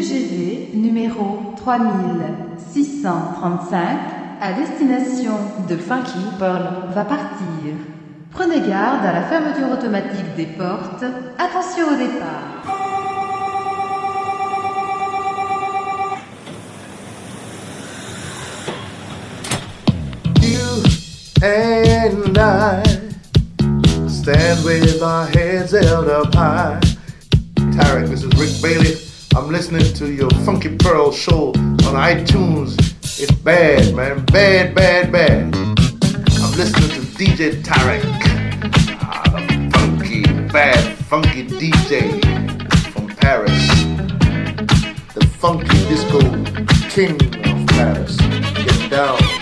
TGV numéro 3635 à destination de Funky Pearl va partir. Prenez garde à la fermeture automatique des portes. Attention au départ. You and I stand with our heads held up high. Tarek, this is Rick Bailey. I'm listening to your Funky Pearl show on iTunes. It's bad, man. Bad, bad, bad. I'm listening to DJ Tarek. Ah, the funky, bad, funky DJ from Paris. The funky disco king of Paris. Get down.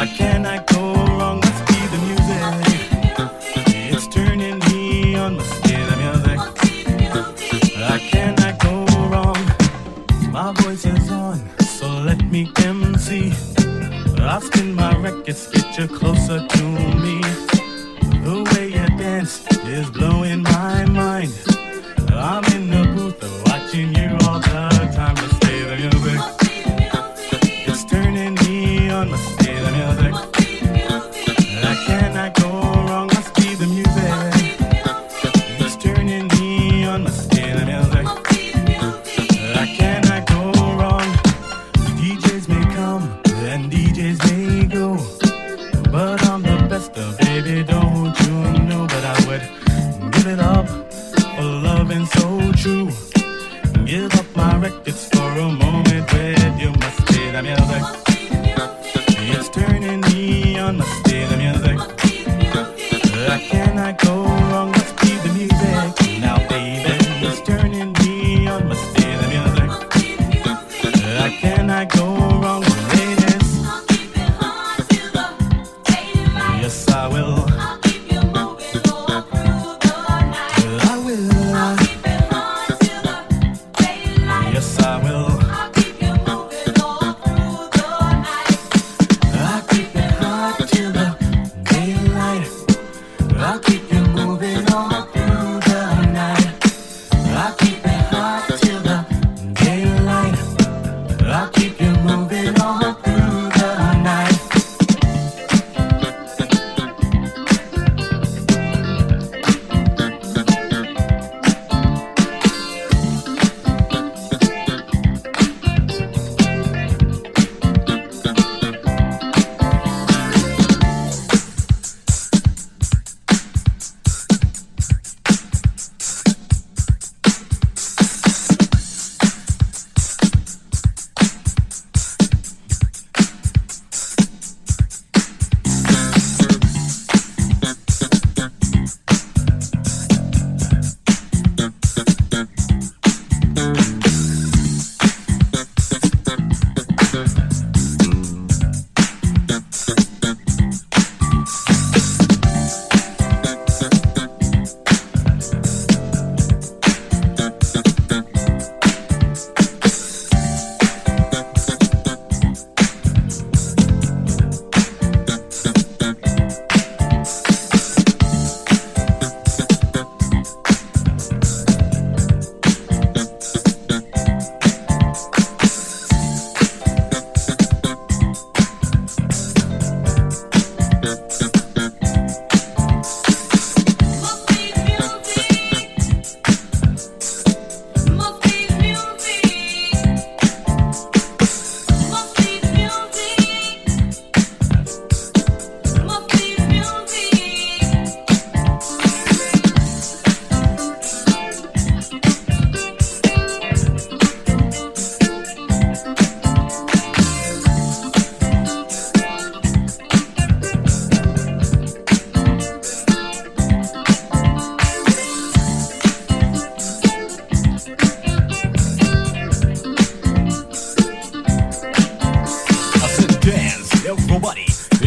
I cannot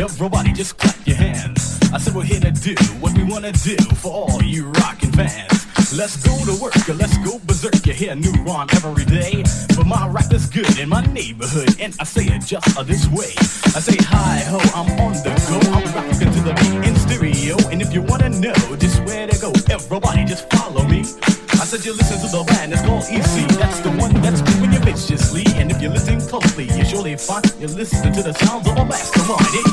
everybody just clap your hands. I said we're here to do what we wanna do for all you rockin' fans. Let's go to work, let's go berserk. You hear a new rhyme every day. But my rap is good in my neighborhood, and I say it just this way. I say hi ho, I'm on the go. I'm rockin' to the beat in stereo. And if you wanna know just where to go, everybody just follow me. I said you listen to the band, it's called EC. That's the one that's moving you viciously. And if you listen closely, you surely find you listen to the sounds of a mastermind.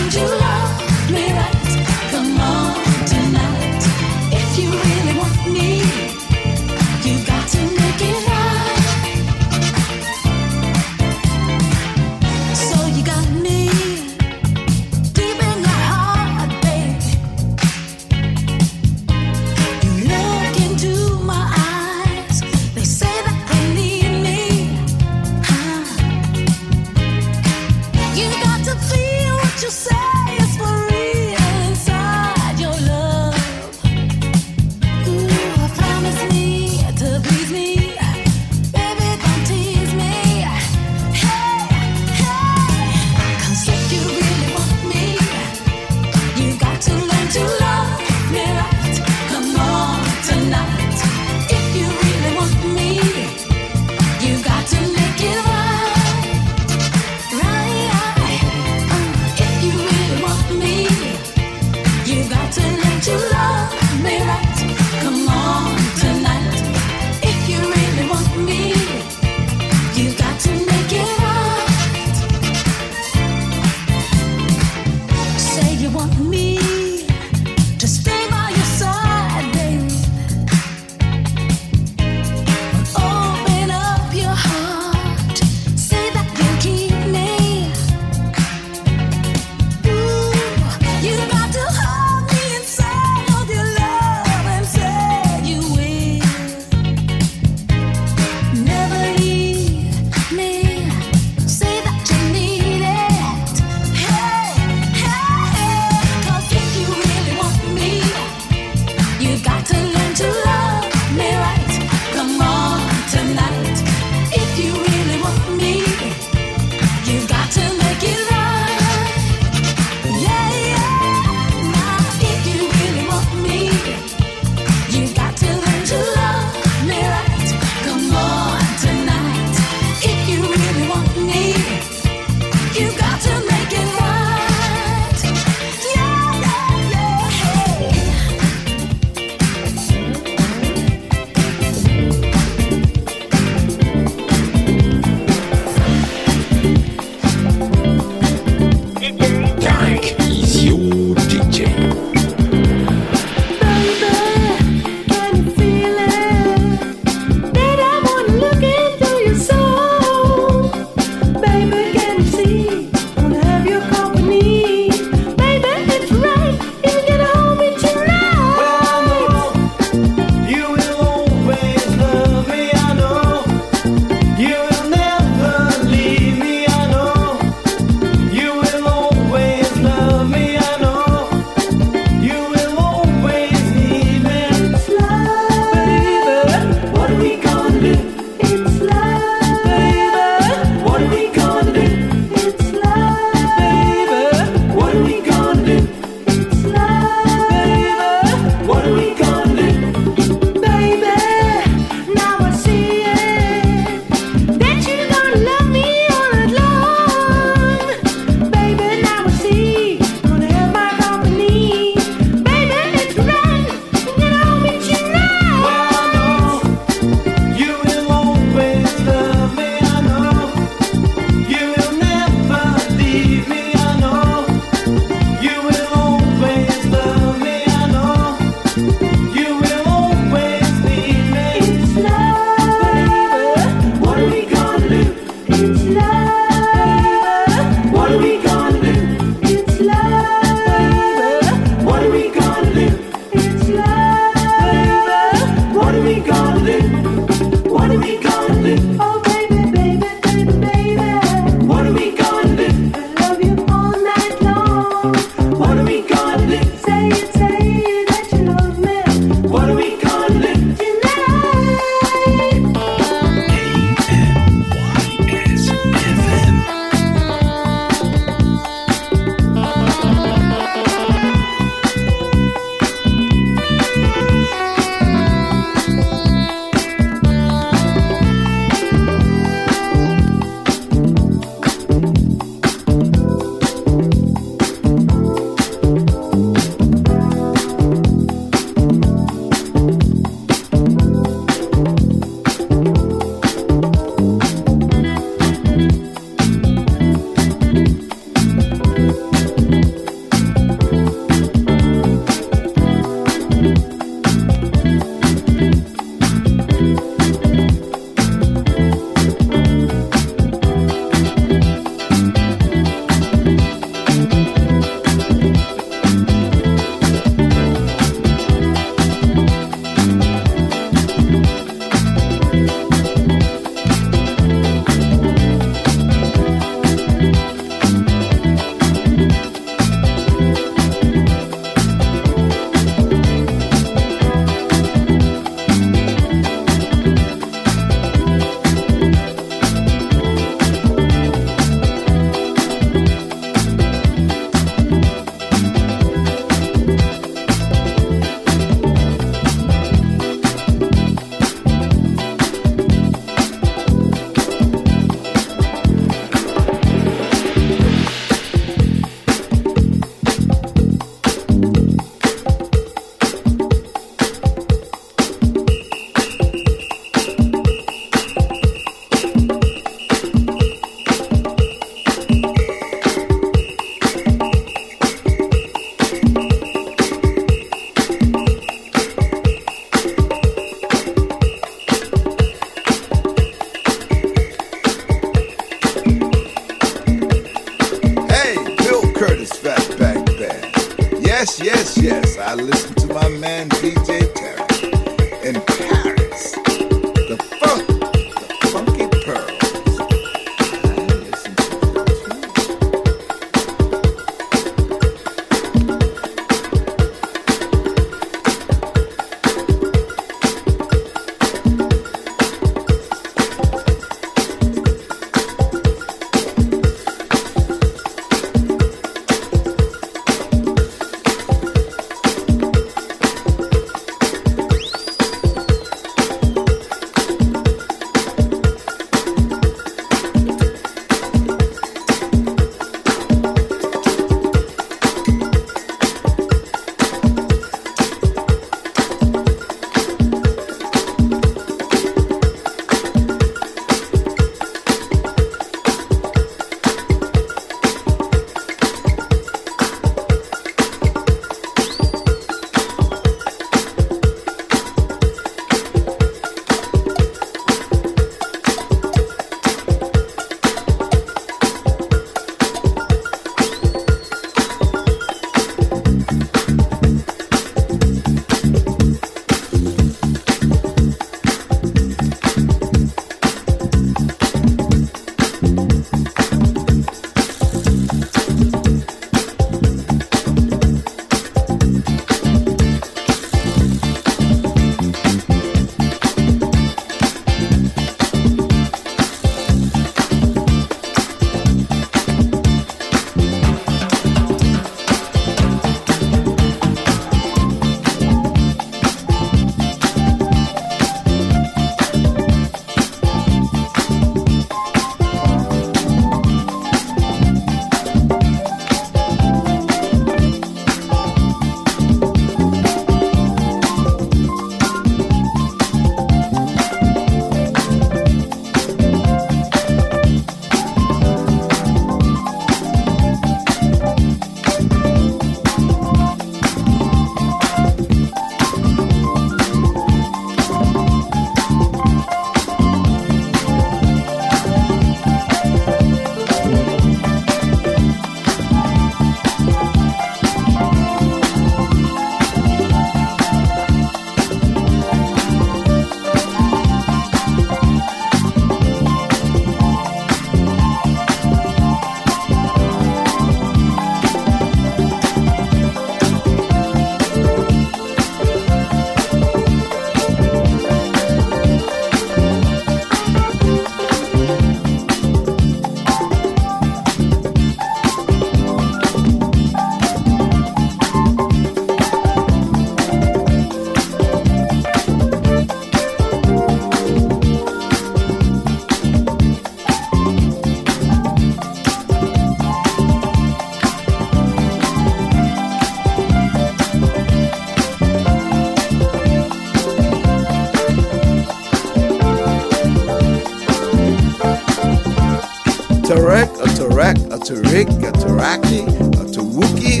Tarek, a Tarek, a Tarik, a Taraki, a Tawuki,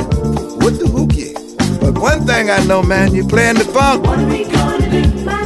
what the hookie? But one thing I know, man, you're playing the funk. What are we gonna do,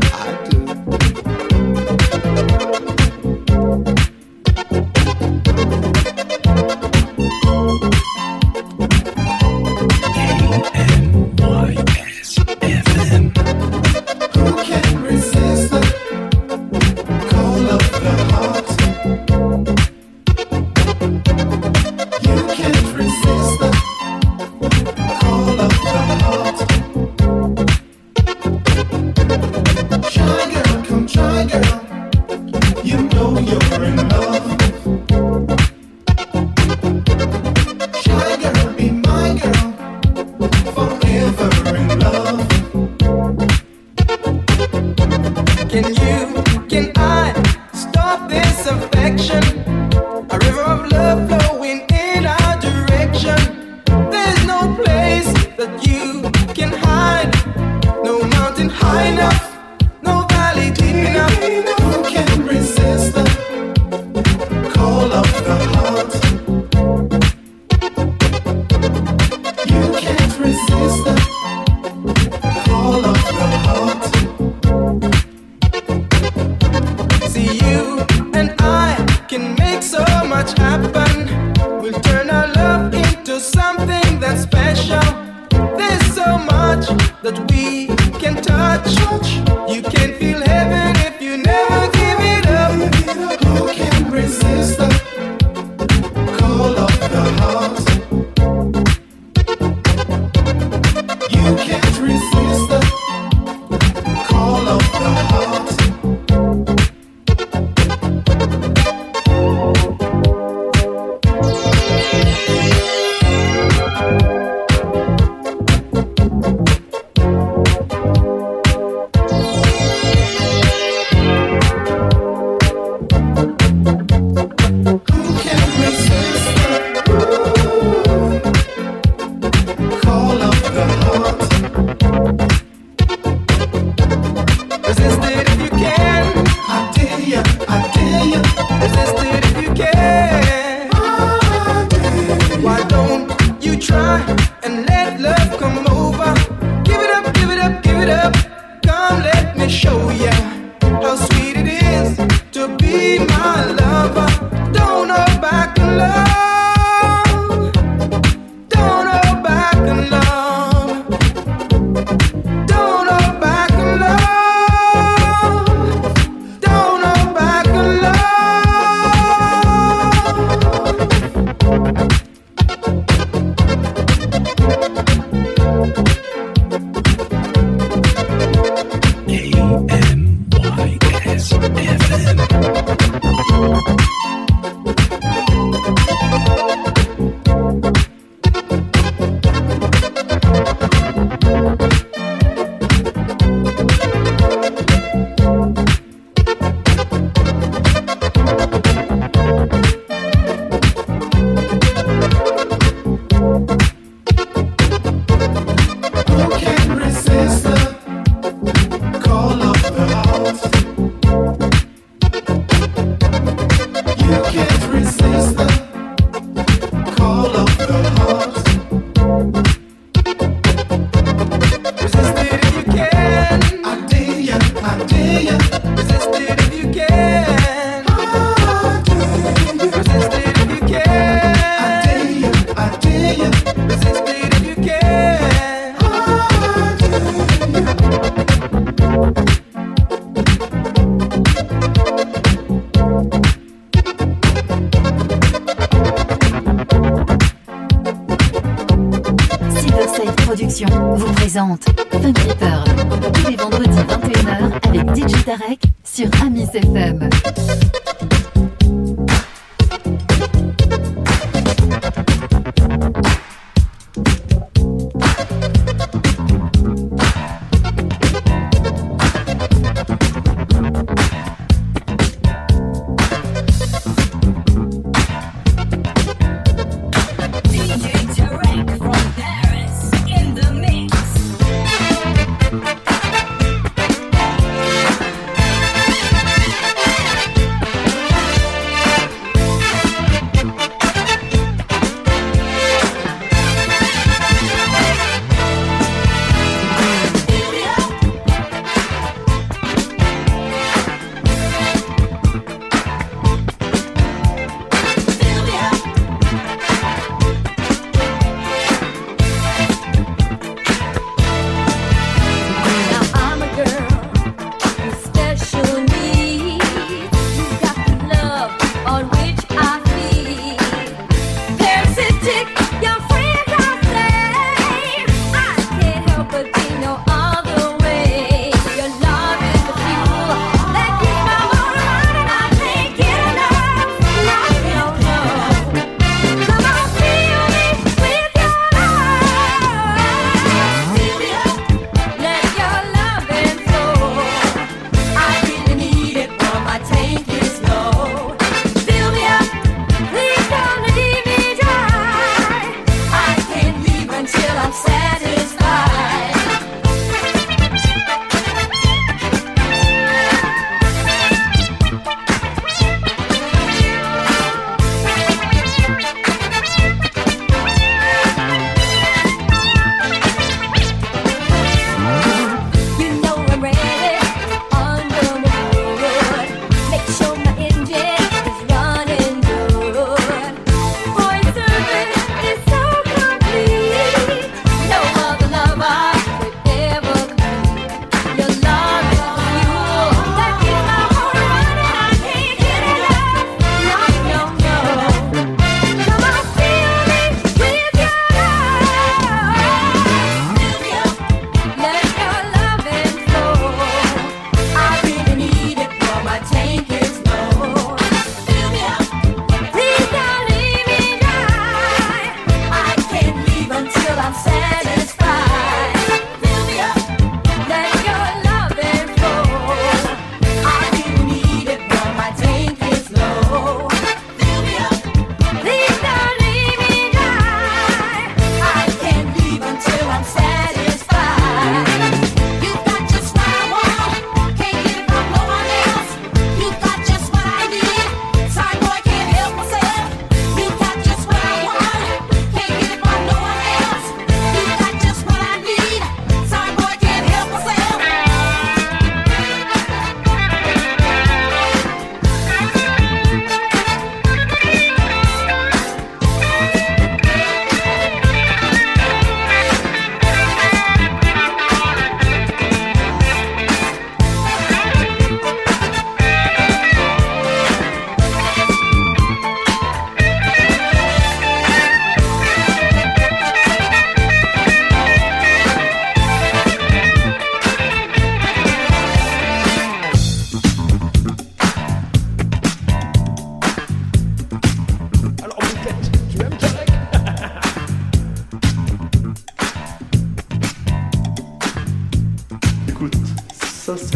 like it. You try Tarek sur Amis FM.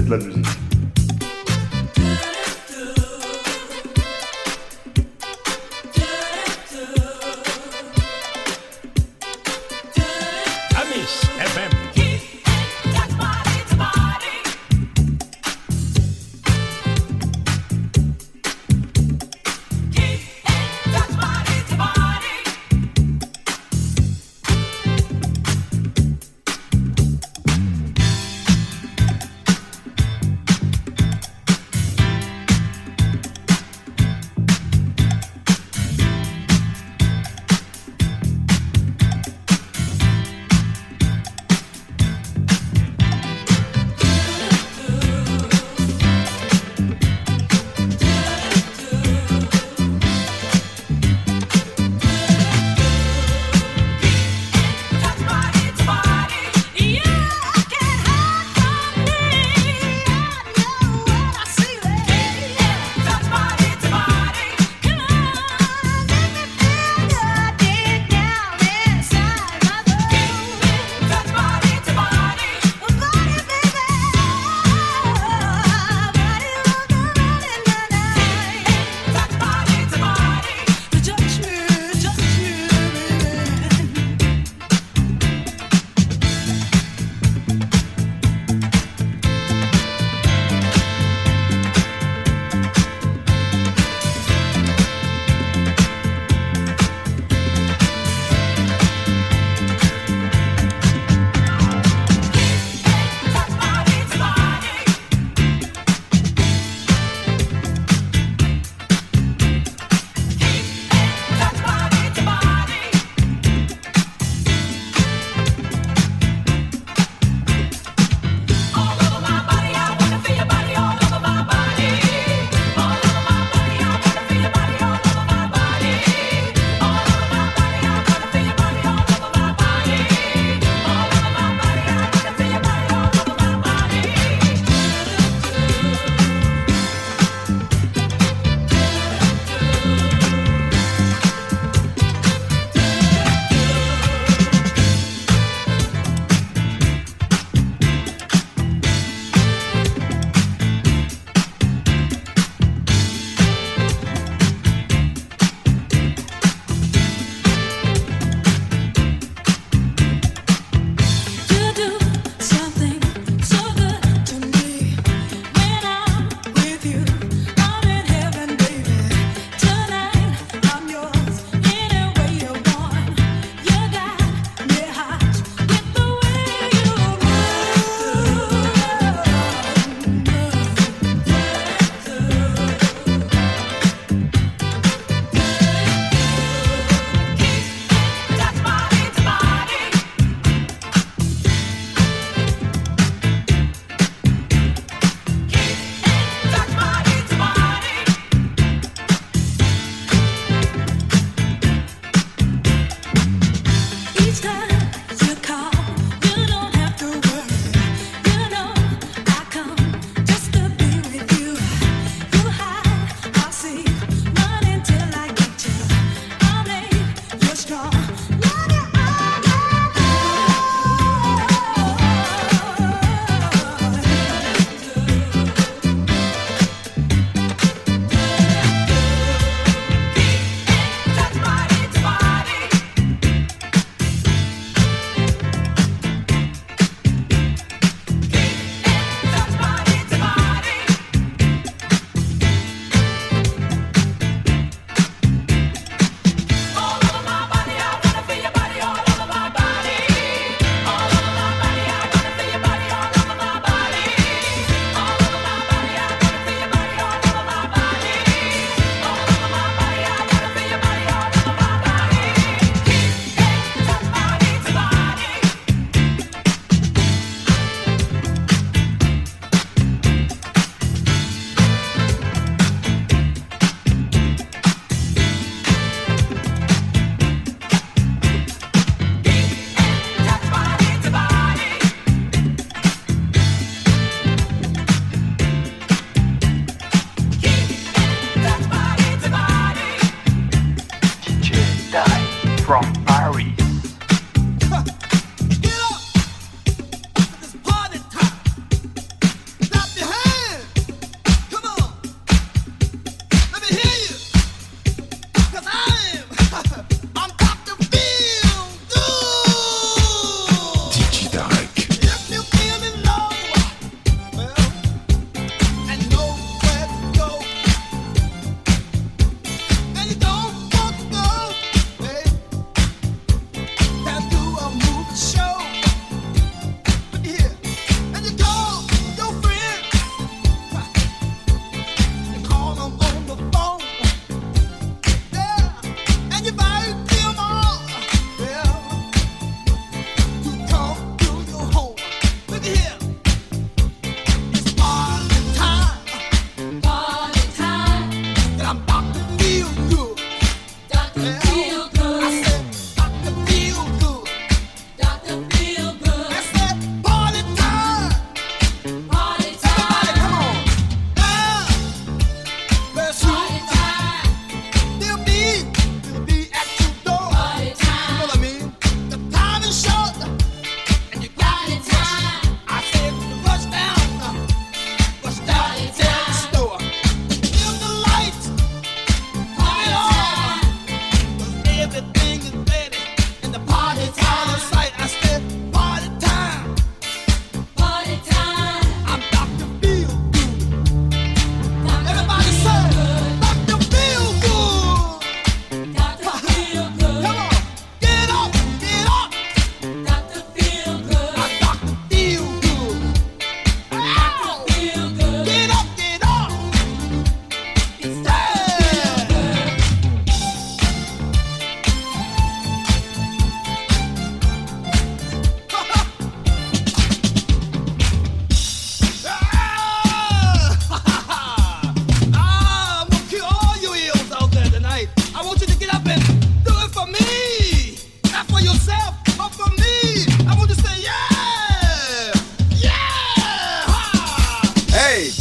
De la musique.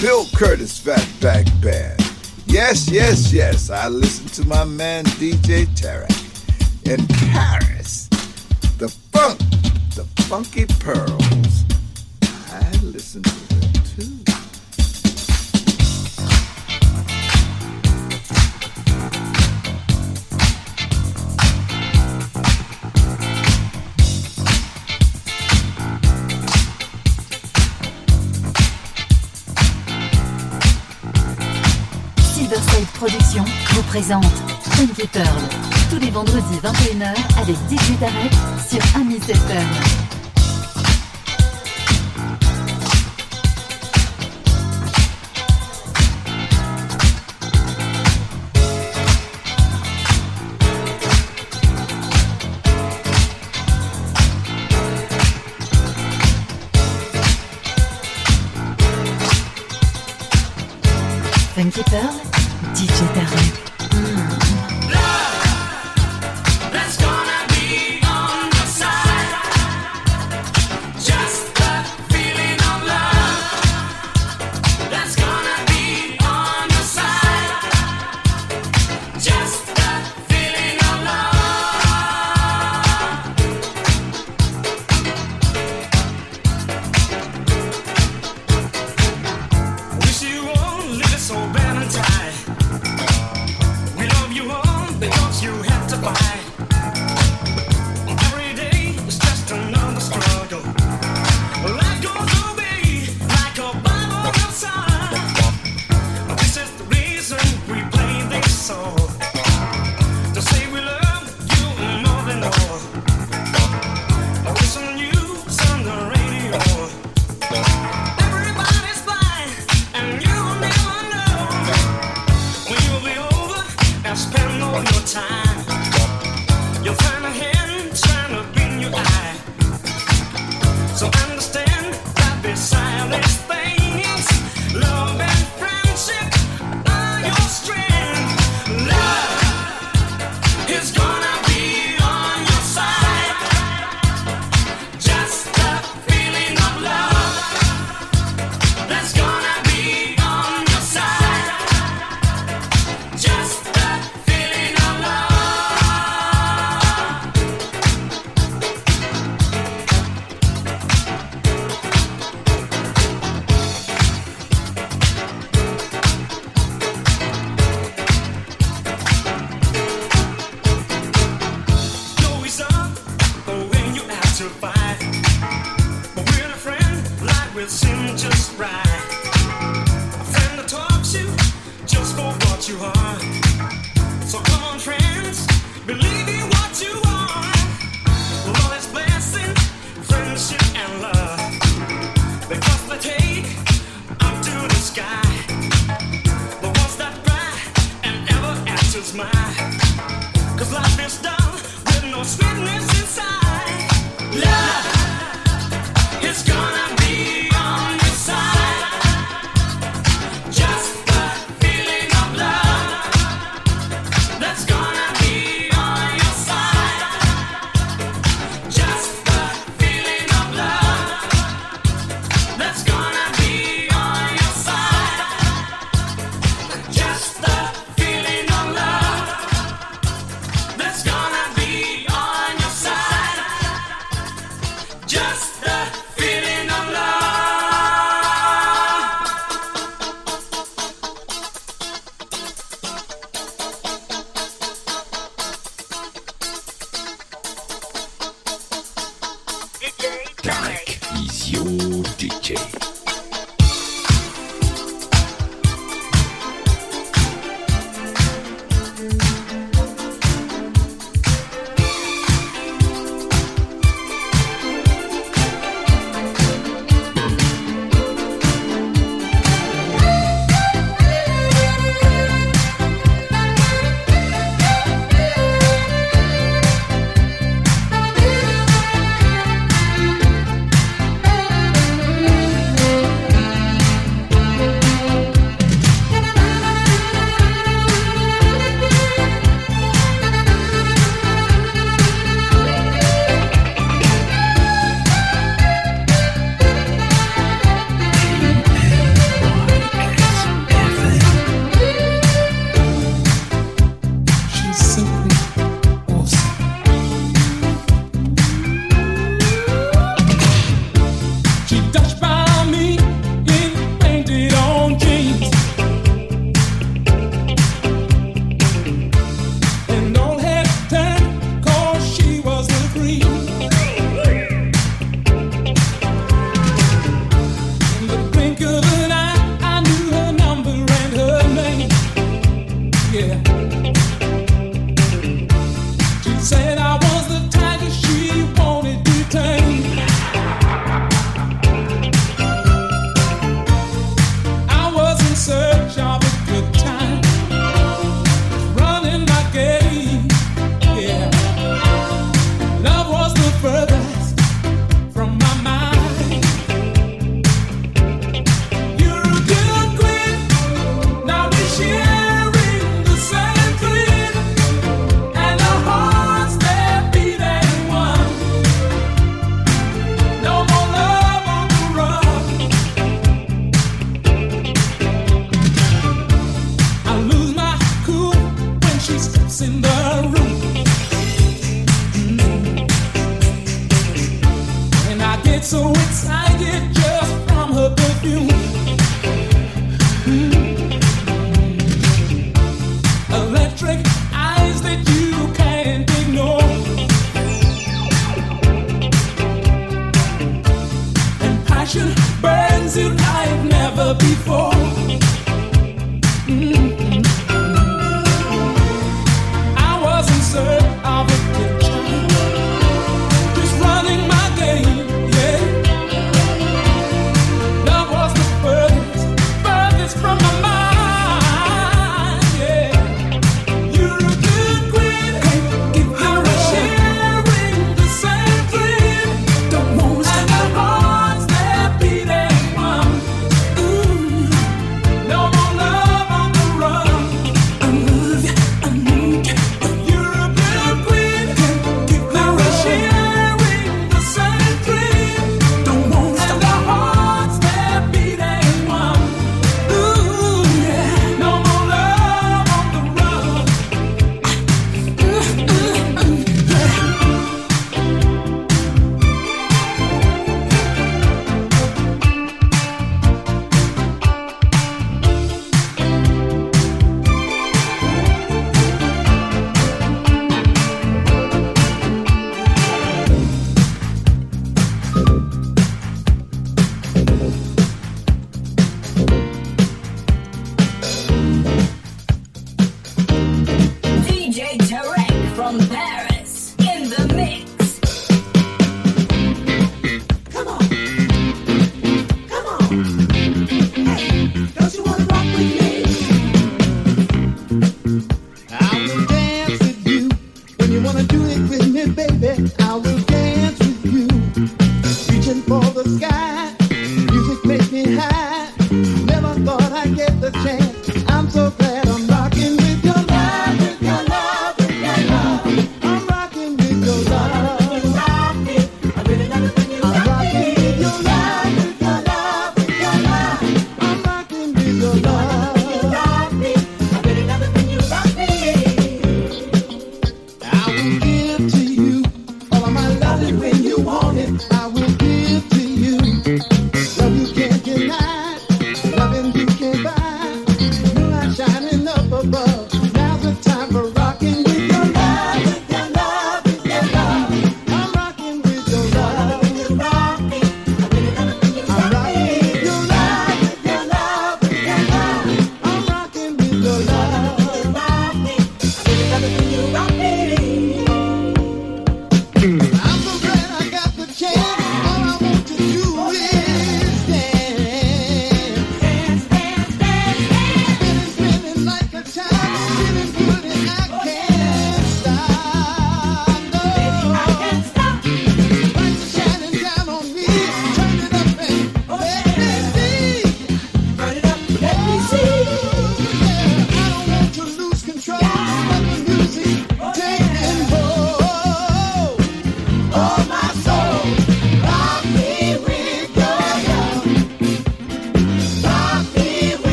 Bill Curtis Fat Back Band. Yes, yes, yes, I listen to my man DJ Tarek in Paris. The funk, the funky pearls. I listened Production vous présente Funky Pearl, tous les vendredis 21h avec 18 arrêts sur Amis Pearl.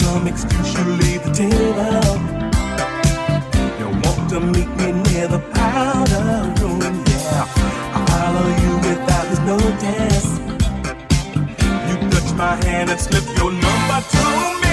some excuse you leave the table. You want to meet me near the powder room, yeah. I follow you without this notice. You touch my hand and slip your number to me.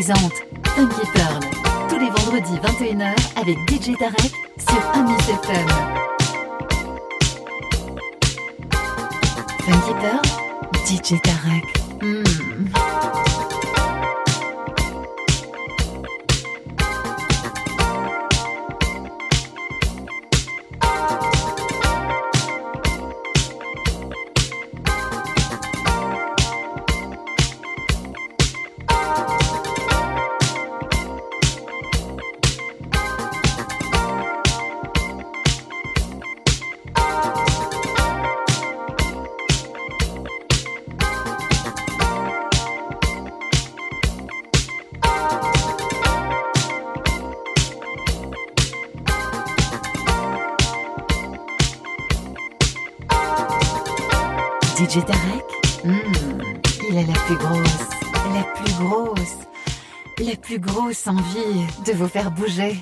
présente Funky Pearl, tous les vendredis 21h avec DJ Tarek vous faire bouger.